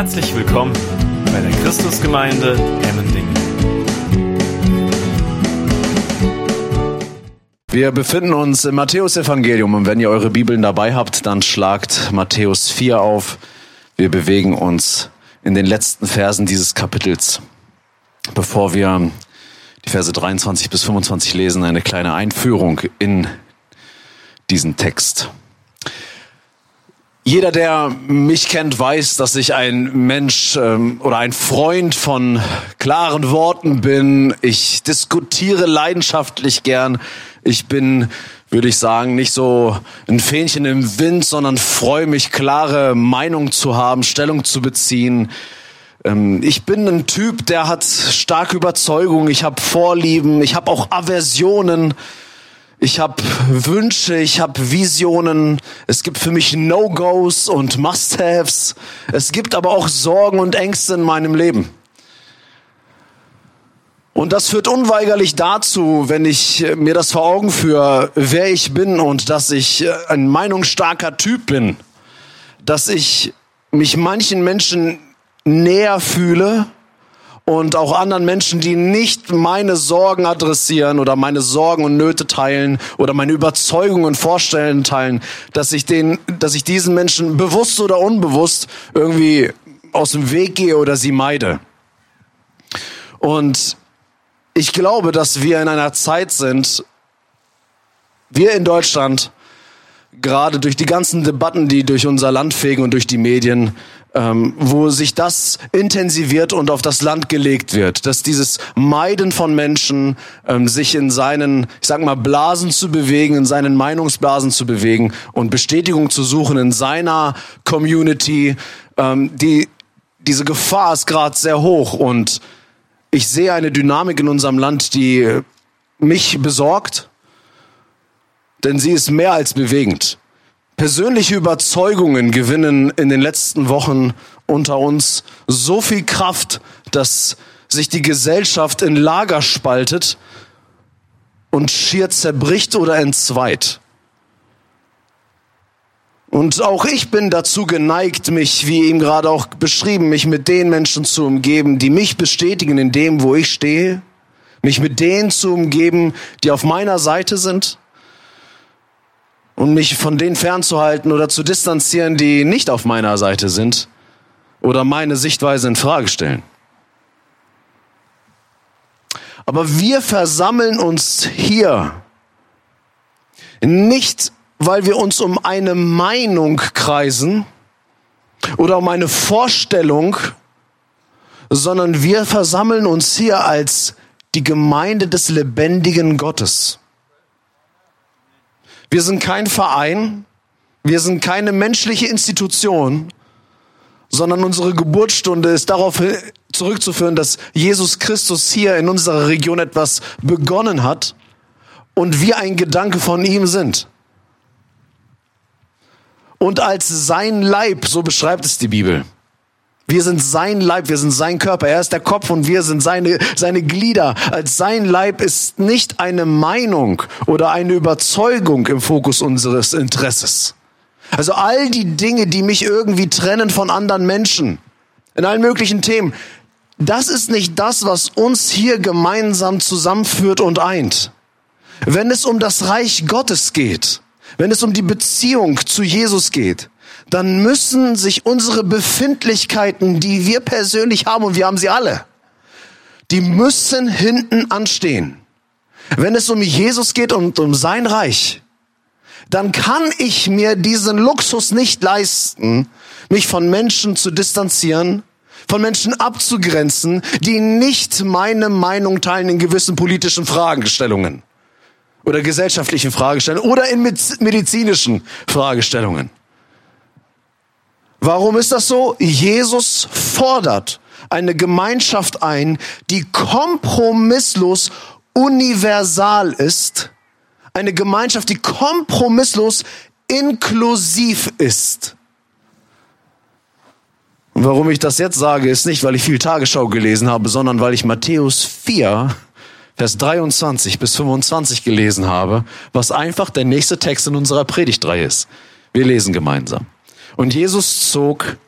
Herzlich willkommen bei der Christusgemeinde Emmendingen. Wir befinden uns im Matthäusevangelium und wenn ihr eure Bibeln dabei habt, dann schlagt Matthäus 4 auf. Wir bewegen uns in den letzten Versen dieses Kapitels. Bevor wir die Verse 23 bis 25 lesen, eine kleine Einführung in diesen Text. Jeder, der mich kennt, weiß, dass ich ein Mensch ähm, oder ein Freund von klaren Worten bin. Ich diskutiere leidenschaftlich gern. Ich bin, würde ich sagen, nicht so ein Fähnchen im Wind, sondern freue mich, klare Meinung zu haben, Stellung zu beziehen. Ähm, ich bin ein Typ, der hat starke Überzeugung. Ich habe Vorlieben. Ich habe auch Aversionen. Ich habe Wünsche, ich habe Visionen. Es gibt für mich No-Gos und Must-Haves. Es gibt aber auch Sorgen und Ängste in meinem Leben. Und das führt unweigerlich dazu, wenn ich mir das vor Augen führe, wer ich bin und dass ich ein meinungsstarker Typ bin, dass ich mich manchen Menschen näher fühle und auch anderen Menschen, die nicht meine Sorgen adressieren oder meine Sorgen und Nöte teilen oder meine Überzeugungen und Vorstellungen teilen, dass ich den, dass ich diesen Menschen bewusst oder unbewusst irgendwie aus dem Weg gehe oder sie meide. Und ich glaube, dass wir in einer Zeit sind, wir in Deutschland, gerade durch die ganzen Debatten, die durch unser Land fegen und durch die Medien, ähm, wo sich das intensiviert und auf das Land gelegt wird, dass dieses Meiden von Menschen, ähm, sich in seinen, ich sag mal, Blasen zu bewegen, in seinen Meinungsblasen zu bewegen und Bestätigung zu suchen in seiner Community, ähm, die diese Gefahr ist gerade sehr hoch und ich sehe eine Dynamik in unserem Land, die mich besorgt, denn sie ist mehr als bewegend. Persönliche Überzeugungen gewinnen in den letzten Wochen unter uns so viel Kraft, dass sich die Gesellschaft in Lager spaltet und schier zerbricht oder entzweit. Und auch ich bin dazu geneigt, mich, wie eben gerade auch beschrieben, mich mit den Menschen zu umgeben, die mich bestätigen in dem, wo ich stehe, mich mit denen zu umgeben, die auf meiner Seite sind und mich von denen fernzuhalten oder zu distanzieren, die nicht auf meiner Seite sind oder meine Sichtweise in Frage stellen. Aber wir versammeln uns hier nicht, weil wir uns um eine Meinung kreisen oder um eine Vorstellung, sondern wir versammeln uns hier als die Gemeinde des lebendigen Gottes. Wir sind kein Verein, wir sind keine menschliche Institution, sondern unsere Geburtsstunde ist darauf zurückzuführen, dass Jesus Christus hier in unserer Region etwas begonnen hat und wir ein Gedanke von ihm sind. Und als sein Leib, so beschreibt es die Bibel, wir sind sein Leib, wir sind sein Körper. Er ist der Kopf und wir sind seine, seine Glieder. Als sein Leib ist nicht eine Meinung oder eine Überzeugung im Fokus unseres Interesses. Also all die Dinge, die mich irgendwie trennen von anderen Menschen, in allen möglichen Themen, das ist nicht das, was uns hier gemeinsam zusammenführt und eint. Wenn es um das Reich Gottes geht, wenn es um die Beziehung zu Jesus geht, dann müssen sich unsere Befindlichkeiten, die wir persönlich haben, und wir haben sie alle, die müssen hinten anstehen. Wenn es um Jesus geht und um sein Reich, dann kann ich mir diesen Luxus nicht leisten, mich von Menschen zu distanzieren, von Menschen abzugrenzen, die nicht meine Meinung teilen in gewissen politischen Fragestellungen oder gesellschaftlichen Fragestellungen oder in medizinischen Fragestellungen. Warum ist das so? Jesus fordert eine Gemeinschaft ein, die kompromisslos universal ist. Eine Gemeinschaft, die kompromisslos inklusiv ist. Und warum ich das jetzt sage, ist nicht, weil ich viel Tagesschau gelesen habe, sondern weil ich Matthäus 4, Vers 23 bis 25 gelesen habe, was einfach der nächste Text in unserer Predigtreihe ist. Wir lesen gemeinsam. Und Jesus zog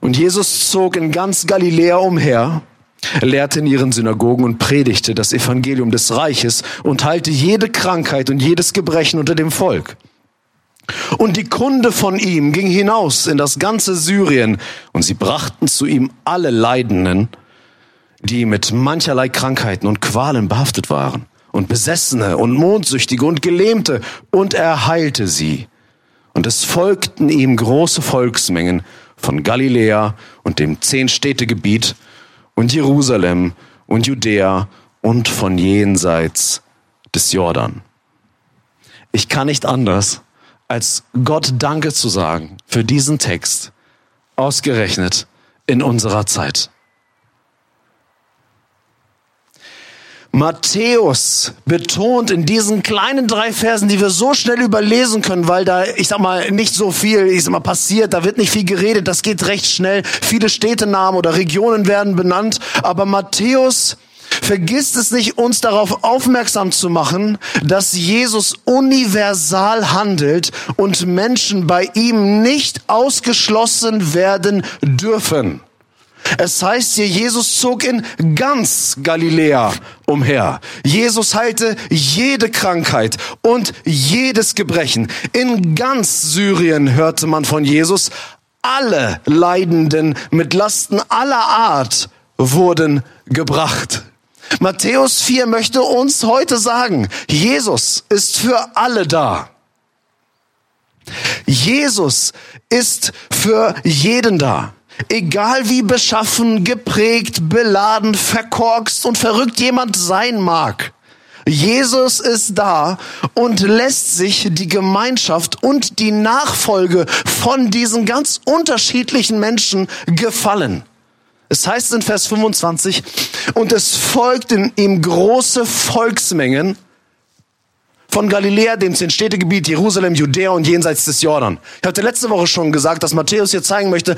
Und Jesus zog in ganz Galiläa umher, lehrte in ihren Synagogen und predigte das Evangelium des Reiches und heilte jede Krankheit und jedes Gebrechen unter dem Volk. Und die Kunde von ihm ging hinaus in das ganze Syrien, und sie brachten zu ihm alle Leidenden, die mit mancherlei Krankheiten und Qualen behaftet waren, und Besessene und Mondsüchtige und Gelähmte, und er heilte sie. Und es folgten ihm große Volksmengen von Galiläa und dem Zehnstädtegebiet und Jerusalem und Judäa und von jenseits des Jordan. Ich kann nicht anders, als Gott Danke zu sagen für diesen Text, ausgerechnet in unserer Zeit. Matthäus betont in diesen kleinen drei Versen, die wir so schnell überlesen können, weil da, ich sag mal, nicht so viel, ich sag mal, passiert, da wird nicht viel geredet, das geht recht schnell. Viele Städtenamen oder Regionen werden benannt, aber Matthäus vergisst es nicht, uns darauf aufmerksam zu machen, dass Jesus universal handelt und Menschen bei ihm nicht ausgeschlossen werden dürfen. Es heißt hier, Jesus zog in ganz Galiläa umher. Jesus heilte jede Krankheit und jedes Gebrechen. In ganz Syrien hörte man von Jesus. Alle Leidenden mit Lasten aller Art wurden gebracht. Matthäus 4 möchte uns heute sagen, Jesus ist für alle da. Jesus ist für jeden da. Egal wie beschaffen, geprägt, beladen, verkorkst und verrückt jemand sein mag. Jesus ist da und lässt sich die Gemeinschaft und die Nachfolge von diesen ganz unterschiedlichen Menschen gefallen. Es heißt in Vers 25, und es folgten ihm große Volksmengen von Galiläa, dem Zehn-Städtegebiet, Jerusalem, Judäa und jenseits des Jordan. Ich hatte letzte Woche schon gesagt, dass Matthäus hier zeigen möchte,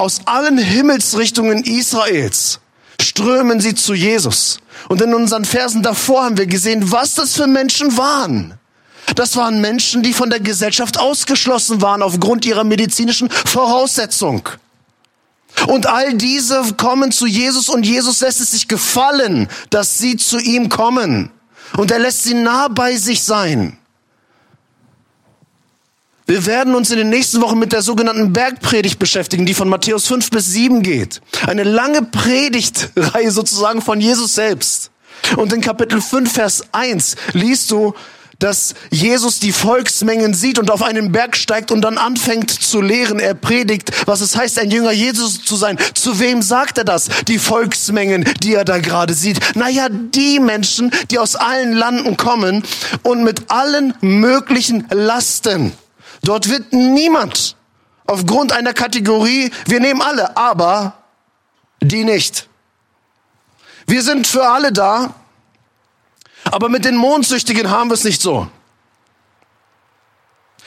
aus allen Himmelsrichtungen Israels strömen sie zu Jesus. Und in unseren Versen davor haben wir gesehen, was das für Menschen waren. Das waren Menschen, die von der Gesellschaft ausgeschlossen waren aufgrund ihrer medizinischen Voraussetzung. Und all diese kommen zu Jesus und Jesus lässt es sich gefallen, dass sie zu ihm kommen. Und er lässt sie nah bei sich sein. Wir werden uns in den nächsten Wochen mit der sogenannten Bergpredigt beschäftigen, die von Matthäus 5 bis 7 geht. Eine lange Predigtreihe sozusagen von Jesus selbst. Und in Kapitel 5, Vers 1 liest du, dass Jesus die Volksmengen sieht und auf einen Berg steigt und dann anfängt zu lehren. Er predigt, was es heißt, ein Jünger Jesus zu sein. Zu wem sagt er das? Die Volksmengen, die er da gerade sieht. Naja, die Menschen, die aus allen Landen kommen und mit allen möglichen Lasten Dort wird niemand aufgrund einer Kategorie, wir nehmen alle, aber die nicht. Wir sind für alle da, aber mit den Mondsüchtigen haben wir es nicht so.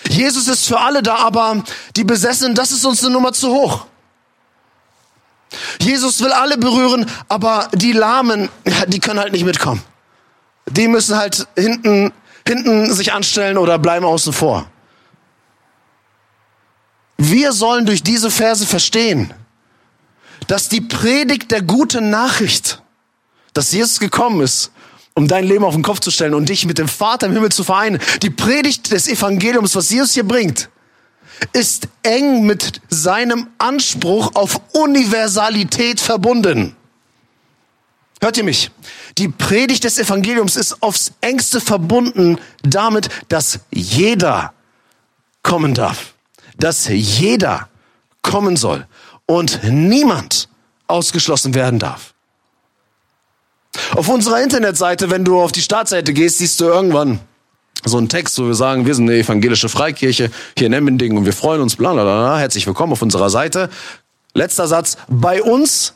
Jesus ist für alle da, aber die Besessenen, das ist uns eine Nummer zu hoch. Jesus will alle berühren, aber die Lahmen, die können halt nicht mitkommen. Die müssen halt hinten, hinten sich anstellen oder bleiben außen vor. Wir sollen durch diese Verse verstehen, dass die Predigt der guten Nachricht, dass Jesus gekommen ist, um dein Leben auf den Kopf zu stellen und dich mit dem Vater im Himmel zu vereinen, die Predigt des Evangeliums, was Jesus hier bringt, ist eng mit seinem Anspruch auf Universalität verbunden. Hört ihr mich? Die Predigt des Evangeliums ist aufs engste verbunden damit, dass jeder kommen darf dass jeder kommen soll und niemand ausgeschlossen werden darf. Auf unserer Internetseite, wenn du auf die Startseite gehst, siehst du irgendwann so einen Text, wo wir sagen, wir sind eine evangelische Freikirche hier in Emmendingen und wir freuen uns, bla bla bla. Herzlich willkommen auf unserer Seite. Letzter Satz. Bei uns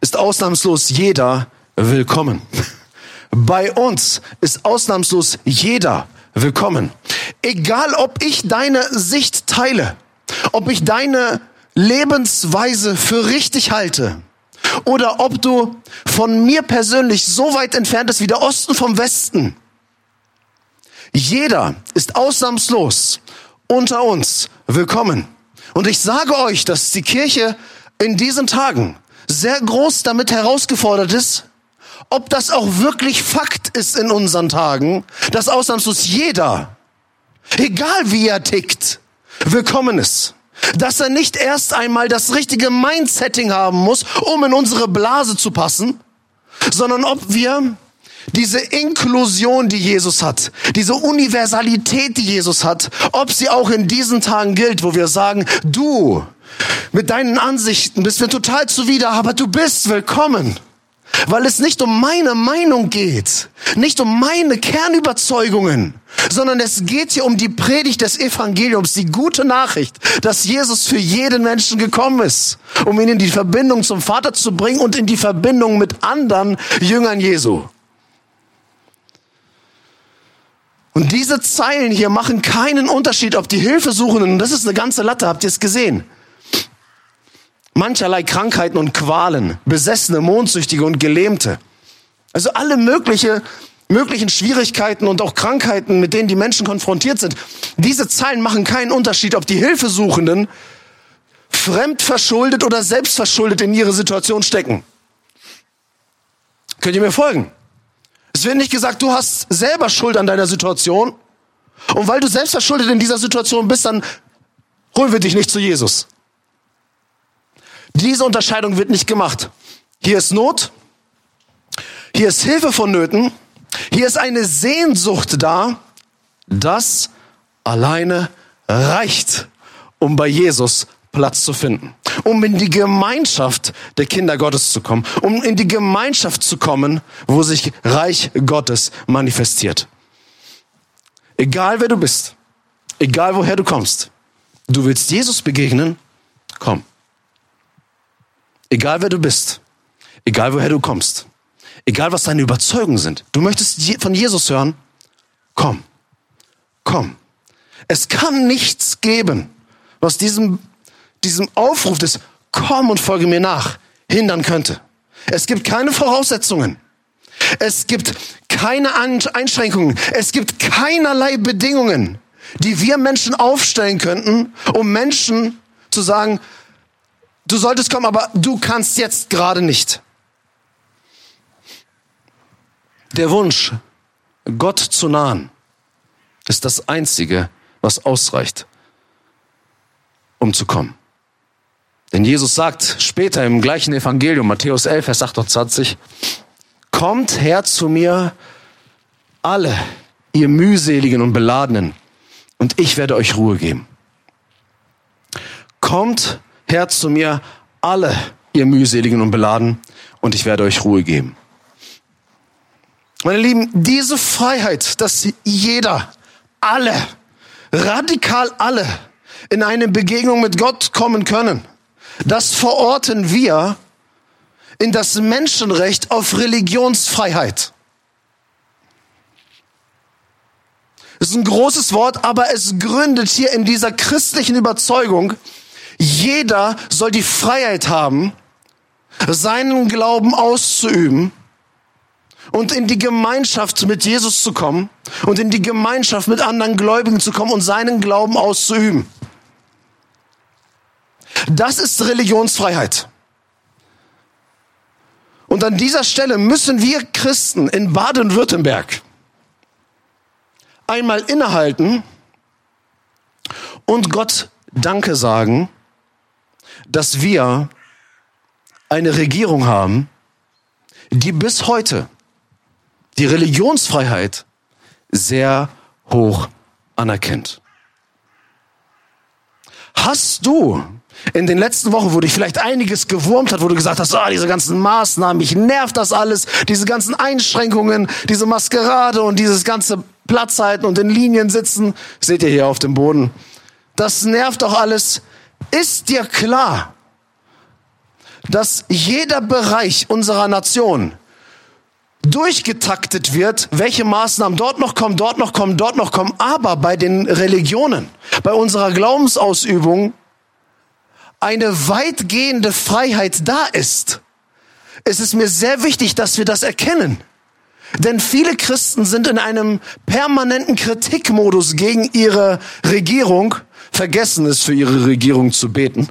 ist ausnahmslos jeder willkommen. Bei uns ist ausnahmslos jeder willkommen. Egal, ob ich deine Sicht teile, ob ich deine Lebensweise für richtig halte oder ob du von mir persönlich so weit entfernt bist wie der Osten vom Westen. Jeder ist ausnahmslos unter uns willkommen. Und ich sage euch, dass die Kirche in diesen Tagen sehr groß damit herausgefordert ist, ob das auch wirklich Fakt ist in unseren Tagen, dass ausnahmslos jeder, egal wie er tickt, willkommen ist. Dass er nicht erst einmal das richtige Mindsetting haben muss, um in unsere Blase zu passen, sondern ob wir diese Inklusion, die Jesus hat, diese Universalität, die Jesus hat, ob sie auch in diesen Tagen gilt, wo wir sagen, du mit deinen Ansichten bist mir total zuwider, aber du bist willkommen. Weil es nicht um meine Meinung geht, nicht um meine Kernüberzeugungen, sondern es geht hier um die Predigt des Evangeliums, die gute Nachricht, dass Jesus für jeden Menschen gekommen ist, um ihn in die Verbindung zum Vater zu bringen und in die Verbindung mit anderen Jüngern Jesu. Und diese Zeilen hier machen keinen Unterschied, ob die Hilfesuchenden, und das ist eine ganze Latte, habt ihr es gesehen? Mancherlei Krankheiten und Qualen, Besessene, Mondsüchtige und Gelähmte. Also alle mögliche, möglichen Schwierigkeiten und auch Krankheiten, mit denen die Menschen konfrontiert sind. Diese Zeilen machen keinen Unterschied, ob die Hilfesuchenden fremdverschuldet oder selbstverschuldet in ihre Situation stecken. Könnt ihr mir folgen? Es wird nicht gesagt, du hast selber Schuld an deiner Situation. Und weil du selbst verschuldet in dieser Situation bist, dann holen wir dich nicht zu Jesus. Diese Unterscheidung wird nicht gemacht. Hier ist Not, hier ist Hilfe vonnöten, hier ist eine Sehnsucht da, das alleine reicht, um bei Jesus Platz zu finden, um in die Gemeinschaft der Kinder Gottes zu kommen, um in die Gemeinschaft zu kommen, wo sich Reich Gottes manifestiert. Egal wer du bist, egal woher du kommst, du willst Jesus begegnen, komm. Egal wer du bist, egal woher du kommst, egal was deine Überzeugungen sind, du möchtest von Jesus hören, komm, komm. Es kann nichts geben, was diesem diesem Aufruf des Komm und folge mir nach hindern könnte. Es gibt keine Voraussetzungen. Es gibt keine Einschränkungen. Es gibt keinerlei Bedingungen, die wir Menschen aufstellen könnten, um Menschen zu sagen, du solltest kommen, aber du kannst jetzt gerade nicht. Der Wunsch, Gott zu nahen, ist das Einzige, was ausreicht, um zu kommen. Denn Jesus sagt später im gleichen Evangelium, Matthäus 11, Vers 28, Kommt her zu mir alle, ihr mühseligen und beladenen, und ich werde euch Ruhe geben. Kommt her zu mir alle, ihr mühseligen und beladen, und ich werde euch Ruhe geben. Meine Lieben, diese Freiheit, dass jeder, alle, radikal alle in eine Begegnung mit Gott kommen können, das verorten wir in das Menschenrecht auf Religionsfreiheit. Das ist ein großes Wort, aber es gründet hier in dieser christlichen Überzeugung, jeder soll die Freiheit haben, seinen Glauben auszuüben und in die Gemeinschaft mit Jesus zu kommen und in die Gemeinschaft mit anderen Gläubigen zu kommen und seinen Glauben auszuüben. Das ist Religionsfreiheit. Und an dieser Stelle müssen wir Christen in Baden-Württemberg einmal innehalten und Gott Danke sagen, dass wir eine Regierung haben, die bis heute die Religionsfreiheit sehr hoch anerkennt. Hast du in den letzten Wochen, wo dich vielleicht einiges gewurmt hat, wo du gesagt hast, ah, diese ganzen Maßnahmen, mich nervt das alles, diese ganzen Einschränkungen, diese Maskerade und dieses ganze Platzhalten und in Linien sitzen, seht ihr hier auf dem Boden. Das nervt doch alles. Ist dir klar, dass jeder Bereich unserer Nation durchgetaktet wird, welche Maßnahmen dort noch kommen, dort noch kommen, dort noch kommen, aber bei den Religionen, bei unserer Glaubensausübung eine weitgehende Freiheit da ist, es ist mir sehr wichtig, dass wir das erkennen. Denn viele Christen sind in einem permanenten Kritikmodus gegen ihre Regierung, vergessen es für ihre Regierung zu beten.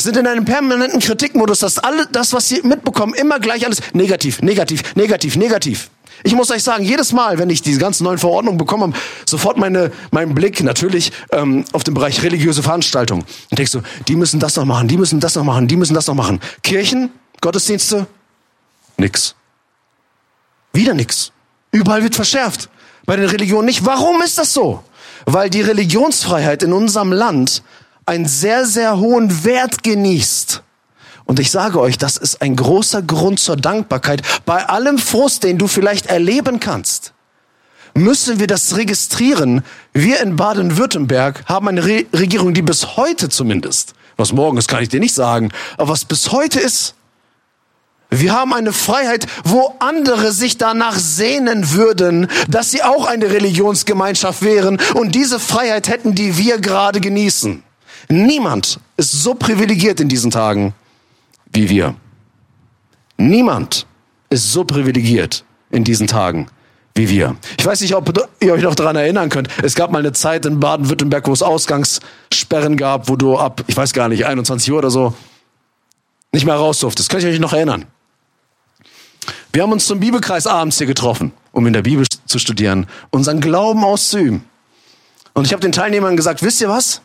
sind in einem permanenten Kritikmodus, dass alle das, was sie mitbekommen, immer gleich alles negativ, negativ, negativ, negativ. Ich muss euch sagen, jedes Mal, wenn ich diese ganzen neuen Verordnungen bekomme, sofort meine, meinen Blick natürlich ähm, auf den Bereich religiöse Veranstaltungen. Und denkst du, die müssen das noch machen, die müssen das noch machen, die müssen das noch machen. Kirchen, Gottesdienste, nix. Wieder nix. Überall wird verschärft. Bei den Religionen nicht. Warum ist das so? Weil die Religionsfreiheit in unserem Land einen sehr, sehr hohen Wert genießt. Und ich sage euch, das ist ein großer Grund zur Dankbarkeit. Bei allem Frust, den du vielleicht erleben kannst, müssen wir das registrieren. Wir in Baden-Württemberg haben eine Re Regierung, die bis heute zumindest, was morgen ist, kann ich dir nicht sagen, aber was bis heute ist, wir haben eine Freiheit, wo andere sich danach sehnen würden, dass sie auch eine Religionsgemeinschaft wären und diese Freiheit hätten, die wir gerade genießen. Niemand ist so privilegiert in diesen Tagen wie wir. Niemand ist so privilegiert in diesen Tagen wie wir. Ich weiß nicht, ob ihr euch noch daran erinnern könnt. Es gab mal eine Zeit in Baden-Württemberg, wo es Ausgangssperren gab, wo du ab, ich weiß gar nicht, 21 Uhr oder so nicht mehr raus durftest. Könnt ihr euch noch erinnern? Wir haben uns zum Bibelkreis abends hier getroffen, um in der Bibel zu studieren, unseren Glauben auszuüben. Und ich habe den Teilnehmern gesagt, wisst ihr was?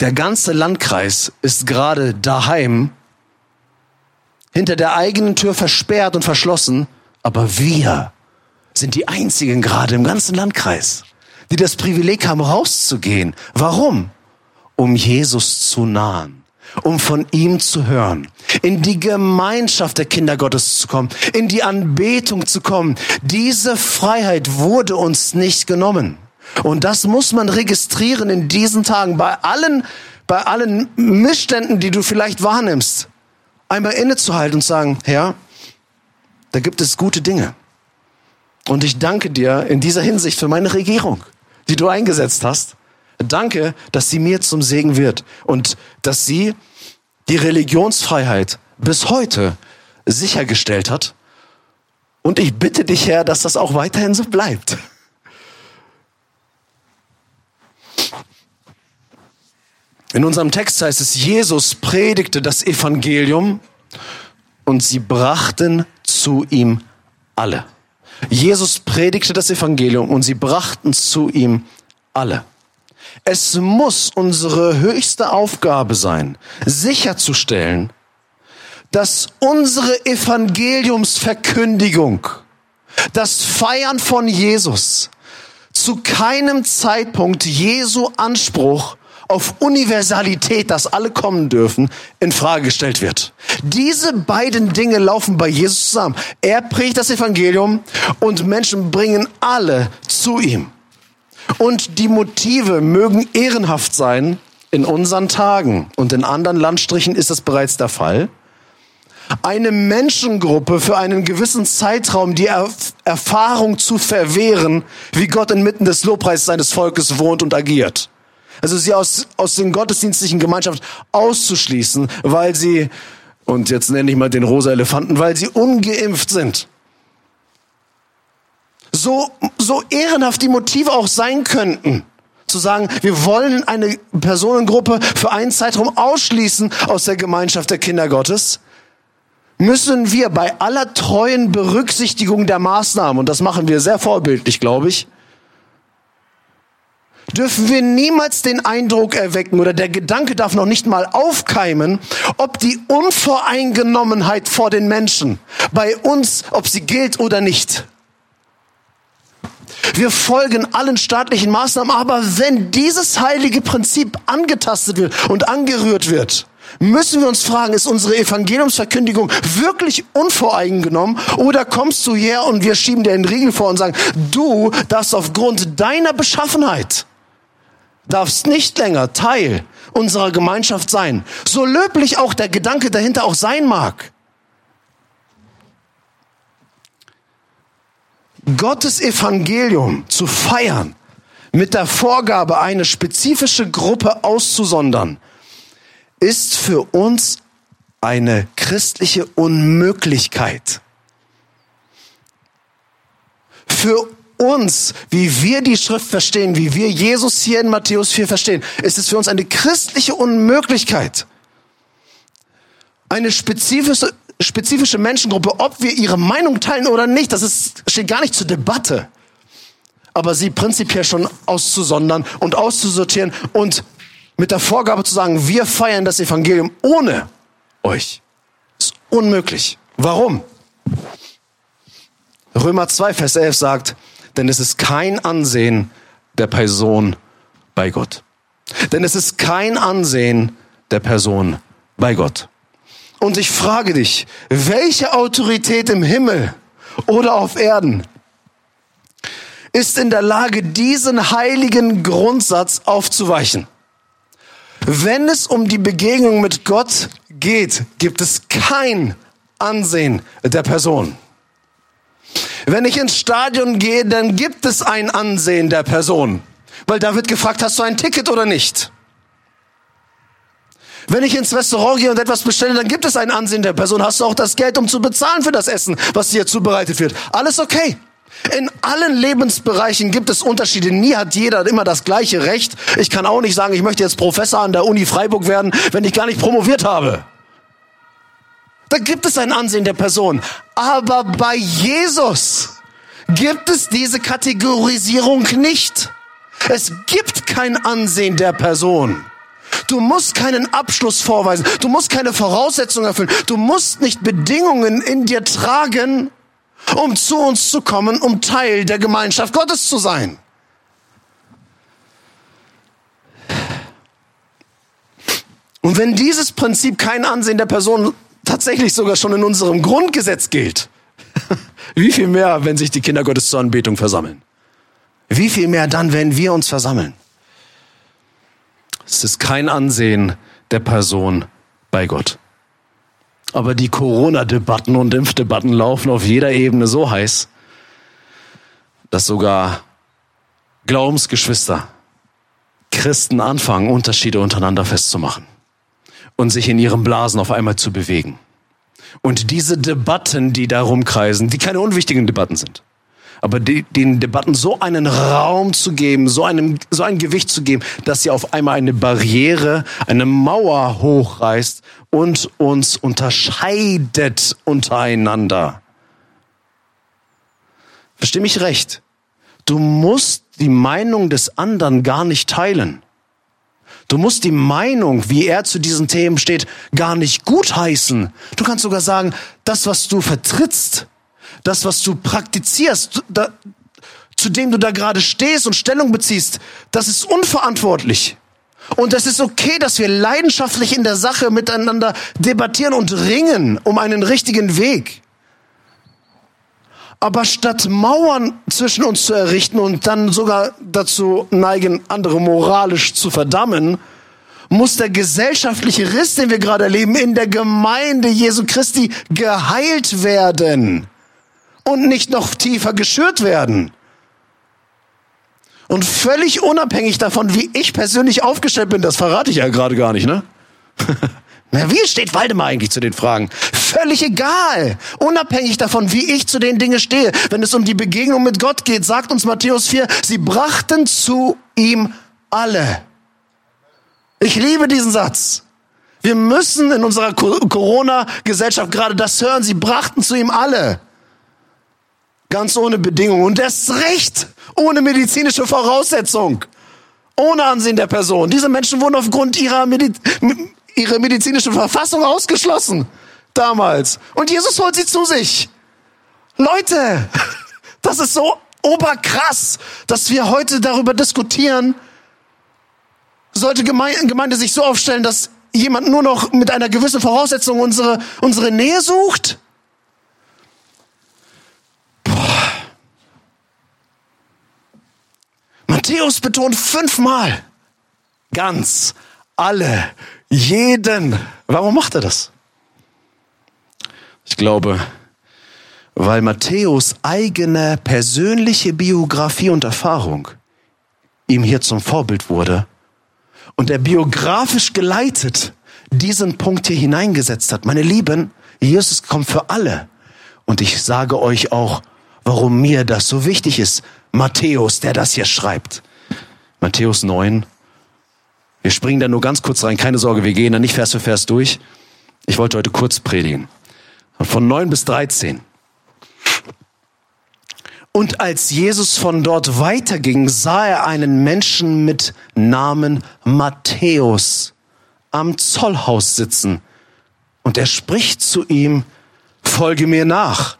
Der ganze Landkreis ist gerade daheim, hinter der eigenen Tür versperrt und verschlossen, aber wir sind die einzigen gerade im ganzen Landkreis, die das Privileg haben, rauszugehen. Warum? Um Jesus zu nahen um von ihm zu hören, in die Gemeinschaft der Kinder Gottes zu kommen, in die Anbetung zu kommen. Diese Freiheit wurde uns nicht genommen. Und das muss man registrieren in diesen Tagen bei allen, bei allen Missständen, die du vielleicht wahrnimmst. Einmal innezuhalten und sagen, Herr, da gibt es gute Dinge. Und ich danke dir in dieser Hinsicht für meine Regierung, die du eingesetzt hast. Danke, dass sie mir zum Segen wird und dass sie die Religionsfreiheit bis heute sichergestellt hat. Und ich bitte dich, Herr, dass das auch weiterhin so bleibt. In unserem Text heißt es, Jesus predigte das Evangelium und sie brachten zu ihm alle. Jesus predigte das Evangelium und sie brachten zu ihm alle. Es muss unsere höchste Aufgabe sein, sicherzustellen, dass unsere Evangeliumsverkündigung, das Feiern von Jesus, zu keinem Zeitpunkt Jesu Anspruch auf Universalität, dass alle kommen dürfen, in Frage gestellt wird. Diese beiden Dinge laufen bei Jesus zusammen. Er predigt das Evangelium und Menschen bringen alle zu ihm. Und die Motive mögen ehrenhaft sein in unseren Tagen. Und in anderen Landstrichen ist das bereits der Fall. Eine Menschengruppe für einen gewissen Zeitraum die er Erfahrung zu verwehren, wie Gott inmitten des Lobpreises seines Volkes wohnt und agiert. Also sie aus, aus den gottesdienstlichen Gemeinschaft auszuschließen, weil sie, und jetzt nenne ich mal den rosa Elefanten, weil sie ungeimpft sind so, so ehrenhaft die Motive auch sein könnten, zu sagen, wir wollen eine Personengruppe für einen Zeitraum ausschließen aus der Gemeinschaft der Kinder Gottes, müssen wir bei aller treuen Berücksichtigung der Maßnahmen, und das machen wir sehr vorbildlich, glaube ich, dürfen wir niemals den Eindruck erwecken oder der Gedanke darf noch nicht mal aufkeimen, ob die Unvoreingenommenheit vor den Menschen bei uns, ob sie gilt oder nicht. Wir folgen allen staatlichen Maßnahmen, aber wenn dieses heilige Prinzip angetastet wird und angerührt wird, müssen wir uns fragen, ist unsere Evangeliumsverkündigung wirklich unvoreingenommen oder kommst du her und wir schieben dir einen Riegel vor und sagen, du darfst aufgrund deiner Beschaffenheit, darfst nicht länger Teil unserer Gemeinschaft sein. So löblich auch der Gedanke dahinter auch sein mag. Gottes Evangelium zu feiern, mit der Vorgabe, eine spezifische Gruppe auszusondern, ist für uns eine christliche Unmöglichkeit. Für uns, wie wir die Schrift verstehen, wie wir Jesus hier in Matthäus 4 verstehen, ist es für uns eine christliche Unmöglichkeit, eine spezifische, spezifische Menschengruppe, ob wir ihre Meinung teilen oder nicht, das ist, steht gar nicht zur Debatte. Aber sie prinzipiell schon auszusondern und auszusortieren und mit der Vorgabe zu sagen, wir feiern das Evangelium ohne euch, ist unmöglich. Warum? Römer 2, Vers 11 sagt, denn es ist kein Ansehen der Person bei Gott. Denn es ist kein Ansehen der Person bei Gott. Und ich frage dich, welche Autorität im Himmel oder auf Erden ist in der Lage, diesen heiligen Grundsatz aufzuweichen? Wenn es um die Begegnung mit Gott geht, gibt es kein Ansehen der Person. Wenn ich ins Stadion gehe, dann gibt es ein Ansehen der Person. Weil da wird gefragt, hast du ein Ticket oder nicht? Wenn ich ins Restaurant gehe und etwas bestelle, dann gibt es ein Ansehen der Person. Hast du auch das Geld, um zu bezahlen für das Essen, was dir zubereitet wird? Alles okay. In allen Lebensbereichen gibt es Unterschiede. Nie hat jeder immer das gleiche Recht. Ich kann auch nicht sagen, ich möchte jetzt Professor an der Uni Freiburg werden, wenn ich gar nicht promoviert habe. Da gibt es ein Ansehen der Person. Aber bei Jesus gibt es diese Kategorisierung nicht. Es gibt kein Ansehen der Person. Du musst keinen Abschluss vorweisen. Du musst keine Voraussetzungen erfüllen. Du musst nicht Bedingungen in dir tragen, um zu uns zu kommen, um Teil der Gemeinschaft Gottes zu sein. Und wenn dieses Prinzip kein Ansehen der Person tatsächlich sogar schon in unserem Grundgesetz gilt, wie viel mehr, wenn sich die Kinder Gottes zur Anbetung versammeln? Wie viel mehr dann, wenn wir uns versammeln? Es ist kein Ansehen der Person bei Gott. Aber die Corona-Debatten und Impfdebatten laufen auf jeder Ebene so heiß, dass sogar Glaubensgeschwister, Christen anfangen, Unterschiede untereinander festzumachen und sich in ihren Blasen auf einmal zu bewegen. Und diese Debatten, die darum kreisen, die keine unwichtigen Debatten sind, aber die, den Debatten so einen Raum zu geben, so, einem, so ein Gewicht zu geben, dass sie auf einmal eine Barriere, eine Mauer hochreißt und uns unterscheidet untereinander. Versteh mich recht. Du musst die Meinung des anderen gar nicht teilen. Du musst die Meinung, wie er zu diesen Themen steht, gar nicht gutheißen. Du kannst sogar sagen, das, was du vertrittst, das, was du praktizierst, da, zu dem du da gerade stehst und Stellung beziehst, das ist unverantwortlich. Und es ist okay, dass wir leidenschaftlich in der Sache miteinander debattieren und ringen um einen richtigen Weg. Aber statt Mauern zwischen uns zu errichten und dann sogar dazu neigen, andere moralisch zu verdammen, muss der gesellschaftliche Riss, den wir gerade erleben, in der Gemeinde Jesu Christi geheilt werden und nicht noch tiefer geschürt werden. Und völlig unabhängig davon, wie ich persönlich aufgestellt bin, das verrate ich ja gerade gar nicht, ne? Na, wie steht Waldemar eigentlich zu den Fragen? Völlig egal. Unabhängig davon, wie ich zu den Dingen stehe. Wenn es um die Begegnung mit Gott geht, sagt uns Matthäus 4, sie brachten zu ihm alle. Ich liebe diesen Satz. Wir müssen in unserer Corona-Gesellschaft gerade das hören. Sie brachten zu ihm alle. Ganz ohne Bedingung. Und erst recht ohne medizinische Voraussetzung. Ohne Ansehen der Person. Diese Menschen wurden aufgrund ihrer Medi ihre medizinische Verfassung ausgeschlossen. Damals. Und Jesus holt sie zu sich. Leute, das ist so oberkrass, dass wir heute darüber diskutieren. Sollte Gemeinde sich so aufstellen, dass jemand nur noch mit einer gewissen Voraussetzung unsere, unsere Nähe sucht? Matthäus betont fünfmal ganz alle jeden. Warum macht er das? Ich glaube, weil Matthäus eigene persönliche Biografie und Erfahrung ihm hier zum Vorbild wurde und er biografisch geleitet diesen Punkt hier hineingesetzt hat. Meine Lieben, Jesus kommt für alle. Und ich sage euch auch, warum mir das so wichtig ist. Matthäus, der das hier schreibt. Matthäus 9. Wir springen da nur ganz kurz rein. Keine Sorge, wir gehen da nicht Vers für Vers durch. Ich wollte heute kurz predigen. Von 9 bis 13. Und als Jesus von dort weiterging, sah er einen Menschen mit Namen Matthäus am Zollhaus sitzen. Und er spricht zu ihm, folge mir nach.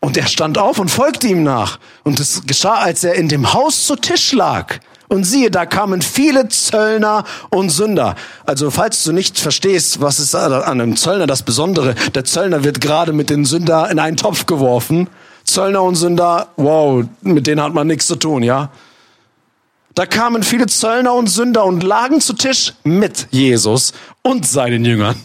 Und er stand auf und folgte ihm nach. Und es geschah, als er in dem Haus zu Tisch lag. Und siehe, da kamen viele Zöllner und Sünder. Also falls du nicht verstehst, was ist an einem Zöllner das Besondere, der Zöllner wird gerade mit den Sünder in einen Topf geworfen Zöllner und Sünder, wow, mit denen hat man nichts zu tun, ja? Da kamen viele Zöllner und Sünder und lagen zu Tisch mit Jesus und seinen Jüngern.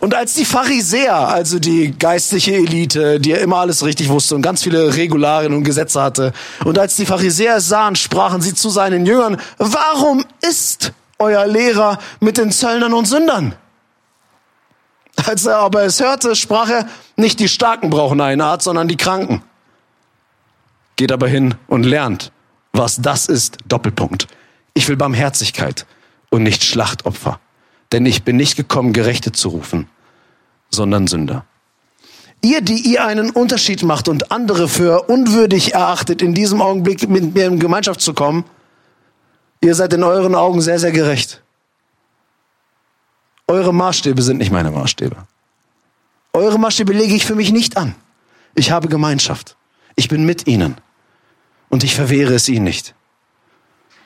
Und als die Pharisäer, also die geistliche Elite, die ja immer alles richtig wusste und ganz viele Regularien und Gesetze hatte, und als die Pharisäer sahen, sprachen sie zu seinen Jüngern, warum ist euer Lehrer mit den Zöllnern und Sündern? Als er aber es hörte, sprach er, nicht die Starken brauchen einen Arzt, sondern die Kranken. Geht aber hin und lernt, was das ist, Doppelpunkt. Ich will Barmherzigkeit und nicht Schlachtopfer. Denn ich bin nicht gekommen, Gerechte zu rufen, sondern Sünder. Ihr, die ihr einen Unterschied macht und andere für unwürdig erachtet, in diesem Augenblick mit mir in Gemeinschaft zu kommen, ihr seid in euren Augen sehr, sehr gerecht. Eure Maßstäbe sind nicht meine Maßstäbe. Eure Maßstäbe lege ich für mich nicht an. Ich habe Gemeinschaft. Ich bin mit ihnen. Und ich verwehre es ihnen nicht.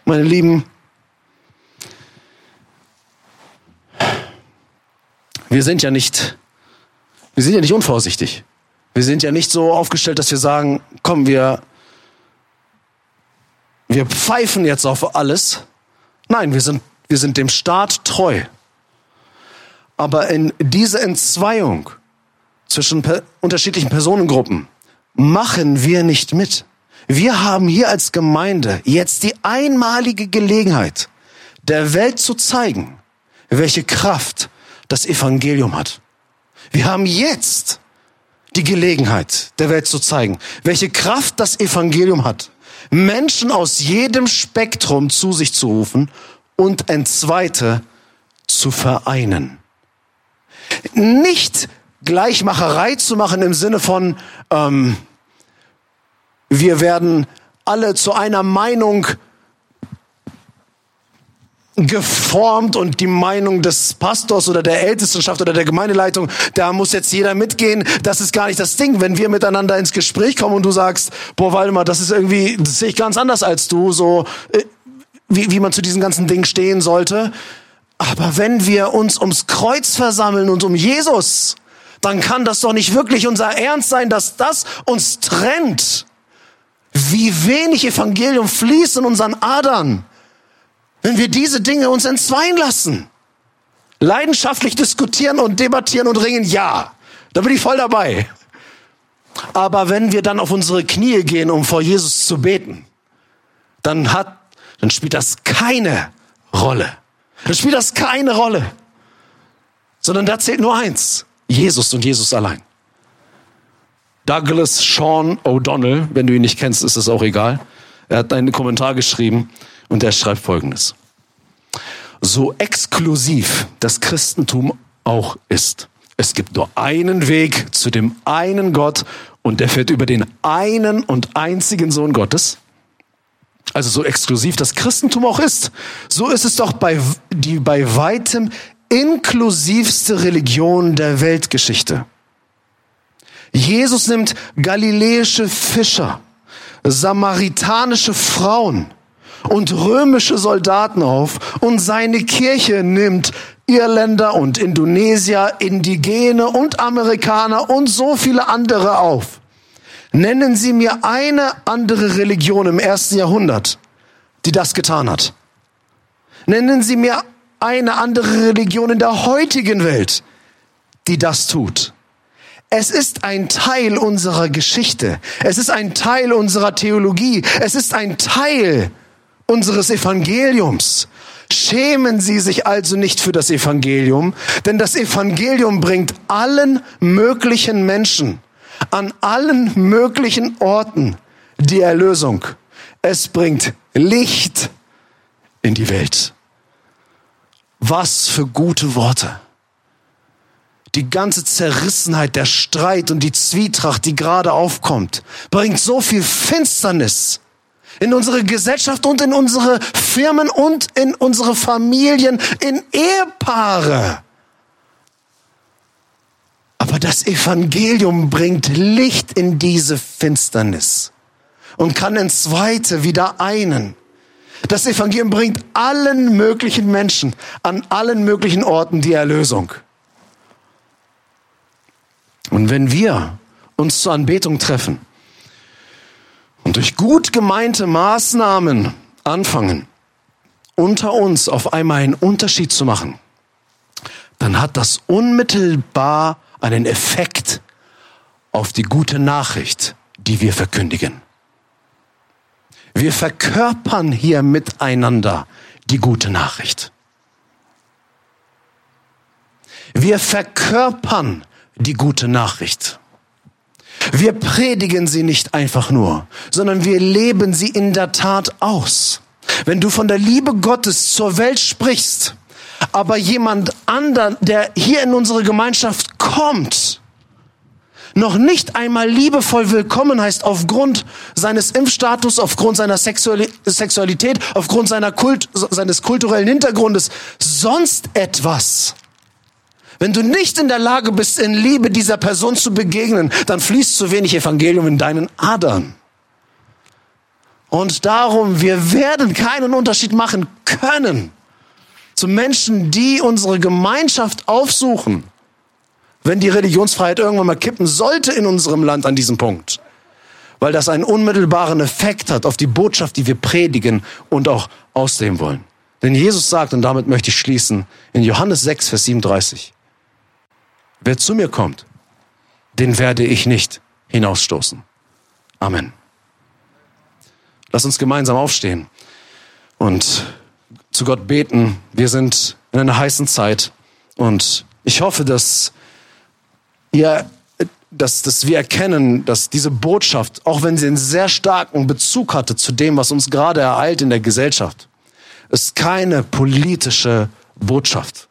Meine Lieben, wir sind ja nicht, wir sind ja nicht unvorsichtig. Wir sind ja nicht so aufgestellt, dass wir sagen, komm, wir, wir pfeifen jetzt auf alles. Nein, wir sind, wir sind dem Staat treu. Aber in diese Entzweiung zwischen per unterschiedlichen Personengruppen machen wir nicht mit. Wir haben hier als Gemeinde jetzt die einmalige Gelegenheit, der Welt zu zeigen, welche Kraft das Evangelium hat. Wir haben jetzt die Gelegenheit, der Welt zu zeigen, welche Kraft das Evangelium hat. Menschen aus jedem Spektrum zu sich zu rufen und Entzweite zu vereinen nicht Gleichmacherei zu machen im Sinne von, ähm, wir werden alle zu einer Meinung geformt und die Meinung des Pastors oder der Ältestenschaft oder der Gemeindeleitung, da muss jetzt jeder mitgehen. Das ist gar nicht das Ding. Wenn wir miteinander ins Gespräch kommen und du sagst, boah, Waldemar, das ist irgendwie, das sehe ich ganz anders als du, so, äh, wie, wie man zu diesen ganzen Dingen stehen sollte, aber wenn wir uns ums Kreuz versammeln und um Jesus, dann kann das doch nicht wirklich unser Ernst sein, dass das uns trennt. Wie wenig Evangelium fließt in unseren Adern, wenn wir diese Dinge uns entzweien lassen. Leidenschaftlich diskutieren und debattieren und ringen, ja, da bin ich voll dabei. Aber wenn wir dann auf unsere Knie gehen, um vor Jesus zu beten, dann hat, dann spielt das keine Rolle. Dann spielt das keine Rolle. Sondern da zählt nur eins. Jesus und Jesus allein. Douglas Sean O'Donnell, wenn du ihn nicht kennst, ist es auch egal. Er hat einen Kommentar geschrieben und er schreibt folgendes. So exklusiv das Christentum auch ist. Es gibt nur einen Weg zu dem einen Gott und der führt über den einen und einzigen Sohn Gottes also so exklusiv das Christentum auch ist, so ist es doch bei, die bei weitem inklusivste Religion der Weltgeschichte. Jesus nimmt galiläische Fischer, samaritanische Frauen und römische Soldaten auf und seine Kirche nimmt Irländer und Indonesier, Indigene und Amerikaner und so viele andere auf. Nennen Sie mir eine andere Religion im ersten Jahrhundert, die das getan hat. Nennen Sie mir eine andere Religion in der heutigen Welt, die das tut. Es ist ein Teil unserer Geschichte. Es ist ein Teil unserer Theologie. Es ist ein Teil unseres Evangeliums. Schämen Sie sich also nicht für das Evangelium, denn das Evangelium bringt allen möglichen Menschen an allen möglichen Orten die Erlösung. Es bringt Licht in die Welt. Was für gute Worte. Die ganze Zerrissenheit, der Streit und die Zwietracht, die gerade aufkommt, bringt so viel Finsternis in unsere Gesellschaft und in unsere Firmen und in unsere Familien, in Ehepaare. Aber das Evangelium bringt Licht in diese Finsternis und kann ins Weite wieder einen. Das Evangelium bringt allen möglichen Menschen an allen möglichen Orten die Erlösung. Und wenn wir uns zur Anbetung treffen und durch gut gemeinte Maßnahmen anfangen, unter uns auf einmal einen Unterschied zu machen, dann hat das unmittelbar einen Effekt auf die gute Nachricht, die wir verkündigen. Wir verkörpern hier miteinander die gute Nachricht. Wir verkörpern die gute Nachricht. Wir predigen sie nicht einfach nur, sondern wir leben sie in der Tat aus. Wenn du von der Liebe Gottes zur Welt sprichst, aber jemand anderen, der hier in unsere Gemeinschaft kommt, noch nicht einmal liebevoll willkommen heißt aufgrund seines Impfstatus, aufgrund seiner Sexualität, aufgrund seiner Kult, seines kulturellen Hintergrundes, sonst etwas. Wenn du nicht in der Lage bist, in Liebe dieser Person zu begegnen, dann fließt zu wenig Evangelium in deinen Adern. Und darum, wir werden keinen Unterschied machen können zu Menschen, die unsere Gemeinschaft aufsuchen, wenn die Religionsfreiheit irgendwann mal kippen sollte in unserem Land an diesem Punkt. Weil das einen unmittelbaren Effekt hat auf die Botschaft, die wir predigen und auch ausleben wollen. Denn Jesus sagt, und damit möchte ich schließen, in Johannes 6, Vers 37, wer zu mir kommt, den werde ich nicht hinausstoßen. Amen. Lass uns gemeinsam aufstehen und zu Gott beten. Wir sind in einer heißen Zeit und ich hoffe, dass ihr, dass, dass wir erkennen, dass diese Botschaft, auch wenn sie einen sehr starken Bezug hatte zu dem, was uns gerade ereilt in der Gesellschaft, ist keine politische Botschaft.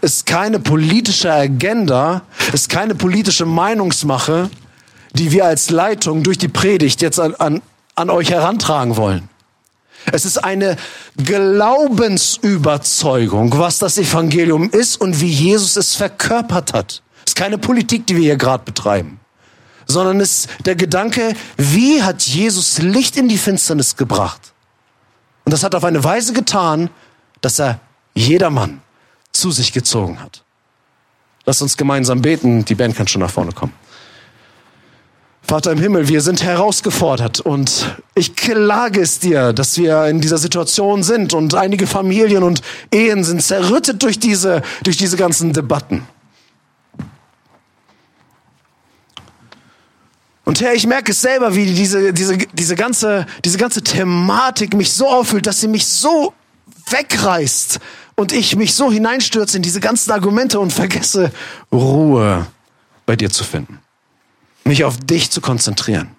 Ist keine politische Agenda, ist keine politische Meinungsmache, die wir als Leitung durch die Predigt jetzt an, an, an euch herantragen wollen. Es ist eine Glaubensüberzeugung, was das Evangelium ist und wie Jesus es verkörpert hat. Es ist keine Politik, die wir hier gerade betreiben, sondern es ist der Gedanke, wie hat Jesus Licht in die Finsternis gebracht? Und das hat auf eine Weise getan, dass er jedermann zu sich gezogen hat. Lass uns gemeinsam beten. Die Band kann schon nach vorne kommen. Vater im Himmel, wir sind herausgefordert und ich klage es dir, dass wir in dieser Situation sind und einige Familien und Ehen sind zerrüttet durch diese, durch diese ganzen Debatten. Und Herr, ich merke es selber, wie diese, diese, diese, ganze, diese ganze Thematik mich so auffüllt, dass sie mich so wegreißt und ich mich so hineinstürze in diese ganzen Argumente und vergesse, Ruhe bei dir zu finden. Mich auf dich zu konzentrieren.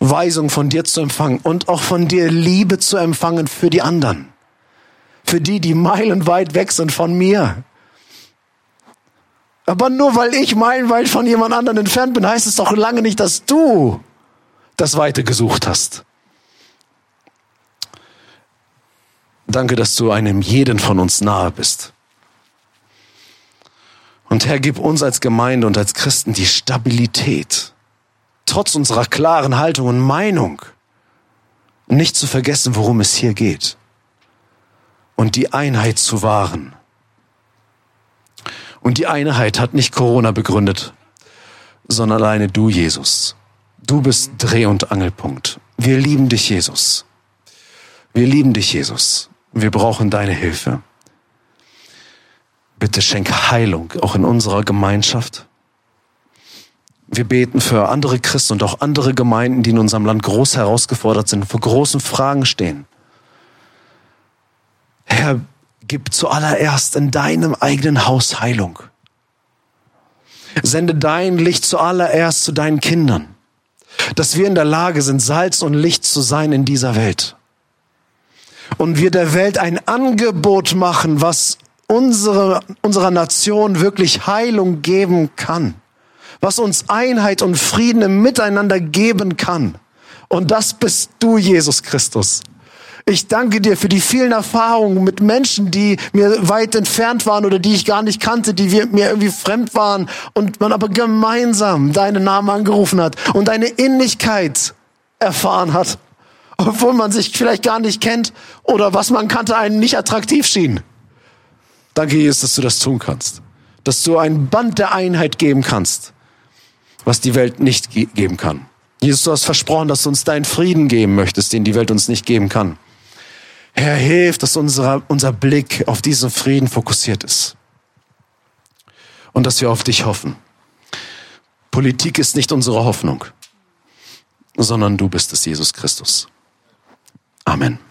Weisung von dir zu empfangen und auch von dir Liebe zu empfangen für die anderen. Für die, die meilenweit weg sind von mir. Aber nur weil ich meilenweit von jemand anderen entfernt bin, heißt es doch lange nicht, dass du das Weite gesucht hast. Danke, dass du einem jeden von uns nahe bist. Und Herr, gib uns als Gemeinde und als Christen die Stabilität, trotz unserer klaren Haltung und Meinung, nicht zu vergessen, worum es hier geht und die Einheit zu wahren und die Einheit hat nicht Corona begründet, sondern alleine du, Jesus. Du bist Dreh- und Angelpunkt. Wir lieben dich, Jesus. Wir lieben dich, Jesus. Wir brauchen deine Hilfe. Bitte schenk Heilung, auch in unserer Gemeinschaft. Wir beten für andere Christen und auch andere Gemeinden, die in unserem Land groß herausgefordert sind, vor großen Fragen stehen. Herr, Gib zuallererst in deinem eigenen Haus Heilung. Sende dein Licht zuallererst zu deinen Kindern. dass wir in der Lage sind, Salz und Licht zu sein in dieser Welt. Und wir der Welt ein Angebot machen, was unsere, unserer Nation wirklich Heilung geben kann. Was uns Einheit und Frieden im Miteinander geben kann. Und das bist du, Jesus Christus. Ich danke dir für die vielen Erfahrungen mit Menschen, die mir weit entfernt waren oder die ich gar nicht kannte, die mir irgendwie fremd waren und man aber gemeinsam deinen Namen angerufen hat und deine Innigkeit erfahren hat, obwohl man sich vielleicht gar nicht kennt oder was man kannte, einen nicht attraktiv schien. Danke, Jesus, dass du das tun kannst. Dass du ein Band der Einheit geben kannst, was die Welt nicht ge geben kann. Jesus, du hast versprochen, dass du uns deinen Frieden geben möchtest, den die Welt uns nicht geben kann. Herr, hilf, dass unser, unser Blick auf diesen Frieden fokussiert ist. Und dass wir auf dich hoffen. Politik ist nicht unsere Hoffnung, sondern du bist es, Jesus Christus. Amen.